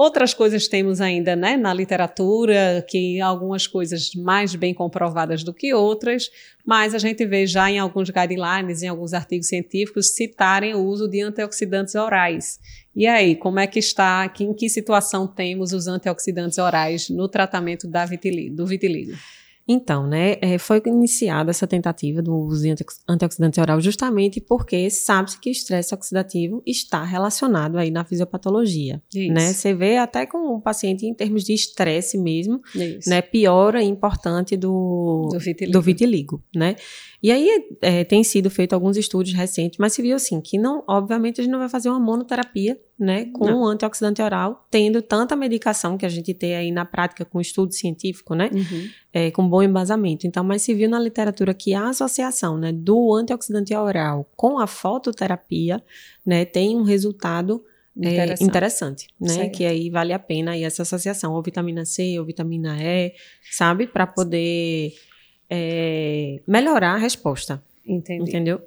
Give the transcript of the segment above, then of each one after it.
Outras coisas temos ainda né, na literatura, que algumas coisas mais bem comprovadas do que outras, mas a gente vê já em alguns guidelines, em alguns artigos científicos, citarem o uso de antioxidantes orais. E aí, como é que está, em que situação temos os antioxidantes orais no tratamento da vitiligo, do vitiligo? Então, né, é, foi iniciada essa tentativa do uso de antioxidante oral justamente porque sabe-se que o estresse oxidativo está relacionado aí na fisiopatologia, Isso. né? Você vê até com o paciente em termos de estresse mesmo, Isso. né, piora importante do, do vitiligo. do, vitiligo. né? E aí é, tem sido feito alguns estudos recentes, mas se viu assim que não, obviamente a gente não vai fazer uma monoterapia, né, com um antioxidante oral, tendo tanta medicação que a gente tem aí na prática com estudo científico, né, uhum. É, com bom embasamento. Então, mas se viu na literatura que a associação, né, do antioxidante oral com a fototerapia, né, tem um resultado Interessante, é, interessante né? Que aí vale a pena aí essa associação, ou vitamina C, ou vitamina E, sabe? Para poder é, melhorar a resposta. Entendi. Entendeu?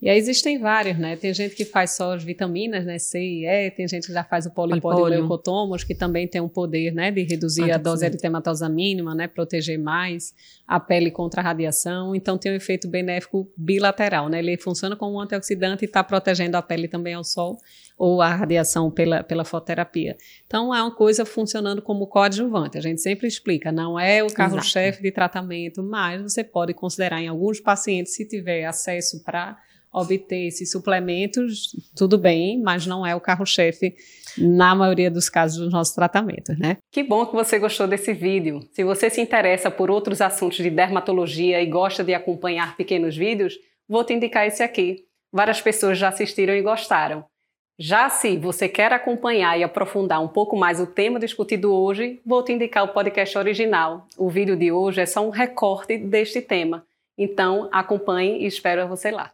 E aí existem vários, né? Tem gente que faz só as vitaminas, né? C e E, tem gente que já faz o polipódio leucotomos, que também tem um poder, né? De reduzir a dose eritematosa mínima, né? Proteger mais a pele contra a radiação. Então tem um efeito benéfico bilateral, né? Ele funciona como um antioxidante e está protegendo a pele também ao sol ou a radiação pela, pela fototerapia. Então é uma coisa funcionando como coadjuvante. A gente sempre explica, não é o carro-chefe de tratamento, mas você pode considerar em alguns pacientes, se tiver acesso para obter esses suplementos, tudo bem, mas não é o carro-chefe na maioria dos casos dos nossos tratamentos, né? Que bom que você gostou desse vídeo. Se você se interessa por outros assuntos de dermatologia e gosta de acompanhar pequenos vídeos, vou te indicar esse aqui. Várias pessoas já assistiram e gostaram. Já se você quer acompanhar e aprofundar um pouco mais o tema discutido hoje, vou te indicar o podcast original. O vídeo de hoje é só um recorte deste tema. Então, acompanhe e espero você lá.